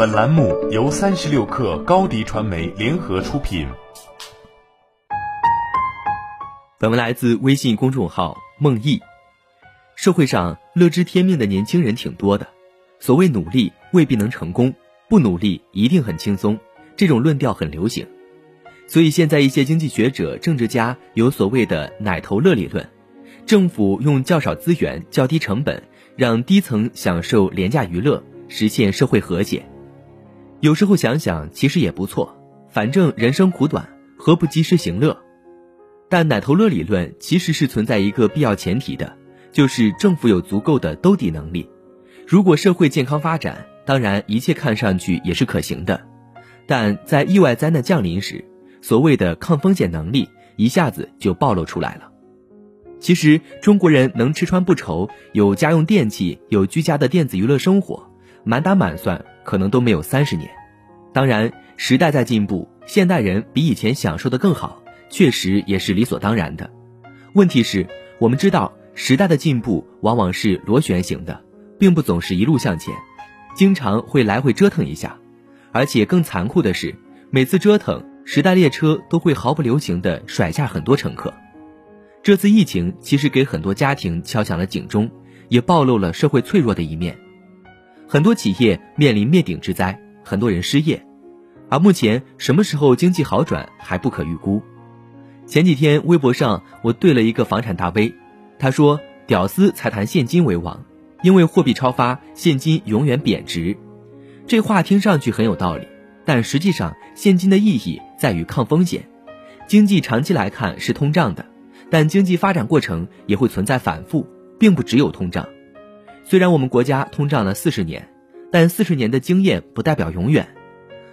本栏目由三十六氪高低传媒联合出品。本文来自微信公众号梦忆。社会上乐知天命的年轻人挺多的，所谓努力未必能成功，不努力一定很轻松，这种论调很流行。所以现在一些经济学者、政治家有所谓的“奶头乐”理论，政府用较少资源、较低成本，让低层享受廉价娱乐，实现社会和谐。有时候想想，其实也不错，反正人生苦短，何不及时行乐？但“奶头乐”理论其实是存在一个必要前提的，就是政府有足够的兜底能力。如果社会健康发展，当然一切看上去也是可行的，但在意外灾难降临时，所谓的抗风险能力一下子就暴露出来了。其实中国人能吃穿不愁，有家用电器，有居家的电子娱乐生活，满打满算可能都没有三十年。当然，时代在进步，现代人比以前享受的更好，确实也是理所当然的。问题是，我们知道时代的进步往往是螺旋形的，并不总是一路向前，经常会来回折腾一下，而且更残酷的是，每次折腾。时代列车都会毫不留情地甩下很多乘客。这次疫情其实给很多家庭敲响了警钟，也暴露了社会脆弱的一面。很多企业面临灭顶之灾，很多人失业。而目前什么时候经济好转还不可预估。前几天微博上我对了一个房产大 V，他说：“屌丝才谈现金为王，因为货币超发，现金永远贬值。”这话听上去很有道理。但实际上，现金的意义在于抗风险。经济长期来看是通胀的，但经济发展过程也会存在反复，并不只有通胀。虽然我们国家通胀了四十年，但四十年的经验不代表永远。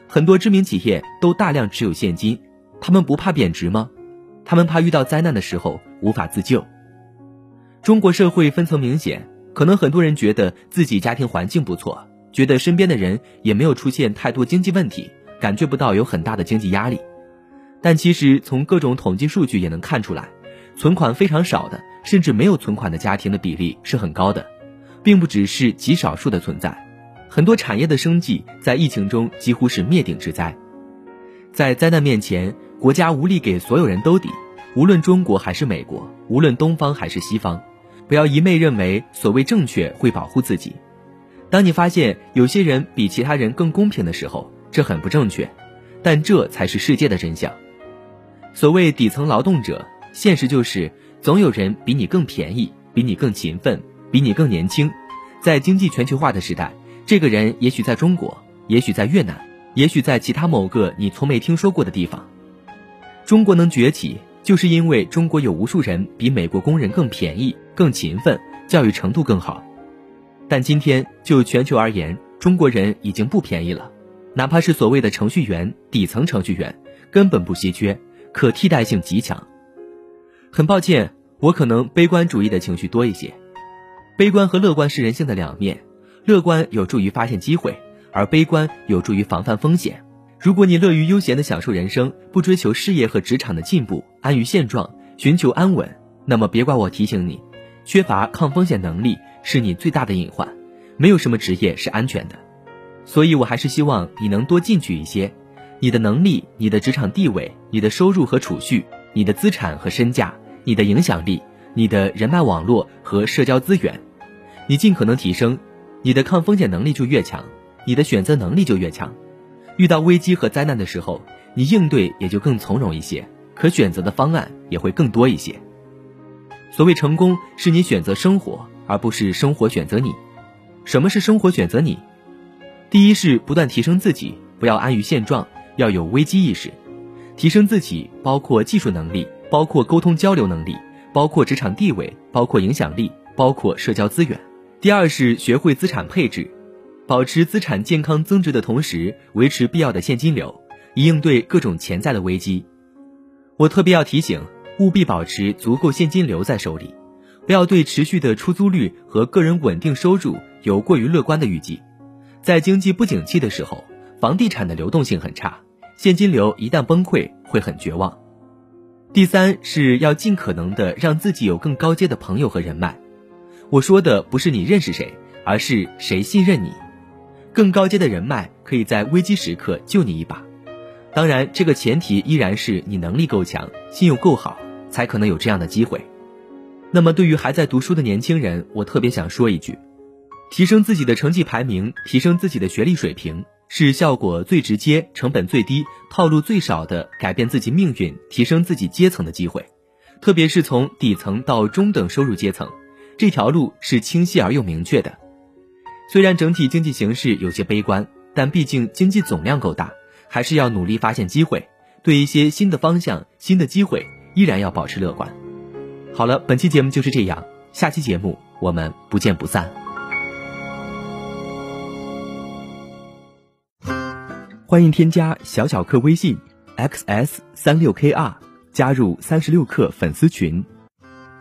很多知名企业都大量持有现金，他们不怕贬值吗？他们怕遇到灾难的时候无法自救。中国社会分层明显，可能很多人觉得自己家庭环境不错。觉得身边的人也没有出现太多经济问题，感觉不到有很大的经济压力，但其实从各种统计数据也能看出来，存款非常少的，甚至没有存款的家庭的比例是很高的，并不只是极少数的存在。很多产业的生计在疫情中几乎是灭顶之灾，在灾难面前，国家无力给所有人兜底，无论中国还是美国，无论东方还是西方，不要一昧认为所谓正确会保护自己。当你发现有些人比其他人更公平的时候，这很不正确，但这才是世界的真相。所谓底层劳动者，现实就是总有人比你更便宜，比你更勤奋，比你更年轻。在经济全球化的时代，这个人也许在中国，也许在越南，也许在其他某个你从没听说过的地方。中国能崛起，就是因为中国有无数人比美国工人更便宜、更勤奋，教育程度更好。但今天就全球而言，中国人已经不便宜了，哪怕是所谓的程序员、底层程序员，根本不稀缺，可替代性极强。很抱歉，我可能悲观主义的情绪多一些。悲观和乐观是人性的两面，乐观有助于发现机会，而悲观有助于防范风险。如果你乐于悠闲地享受人生，不追求事业和职场的进步，安于现状，寻求安稳，那么别怪我提醒你，缺乏抗风险能力。是你最大的隐患，没有什么职业是安全的，所以我还是希望你能多进取一些。你的能力、你的职场地位、你的收入和储蓄、你的资产和身价、你的影响力、你的人脉网络和社交资源，你尽可能提升，你的抗风险能力就越强，你的选择能力就越强。遇到危机和灾难的时候，你应对也就更从容一些，可选择的方案也会更多一些。所谓成功，是你选择生活。而不是生活选择你，什么是生活选择你？第一是不断提升自己，不要安于现状，要有危机意识。提升自己包括技术能力，包括沟通交流能力，包括职场地位，包括影响力，包括社交资源。第二是学会资产配置，保持资产健康增值的同时，维持必要的现金流，以应对各种潜在的危机。我特别要提醒，务必保持足够现金流在手里。不要对持续的出租率和个人稳定收入有过于乐观的预计。在经济不景气的时候，房地产的流动性很差，现金流一旦崩溃会很绝望。第三是要尽可能的让自己有更高阶的朋友和人脉。我说的不是你认识谁，而是谁信任你。更高阶的人脉可以在危机时刻救你一把。当然，这个前提依然是你能力够强，信用够好，才可能有这样的机会。那么，对于还在读书的年轻人，我特别想说一句：提升自己的成绩排名，提升自己的学历水平，是效果最直接、成本最低、套路最少的改变自己命运、提升自己阶层的机会。特别是从底层到中等收入阶层，这条路是清晰而又明确的。虽然整体经济形势有些悲观，但毕竟经济总量够大，还是要努力发现机会。对一些新的方向、新的机会，依然要保持乐观。好了，本期节目就是这样，下期节目我们不见不散。欢迎添加小小客微信 xs 三六 kr，加入三十六课粉丝群。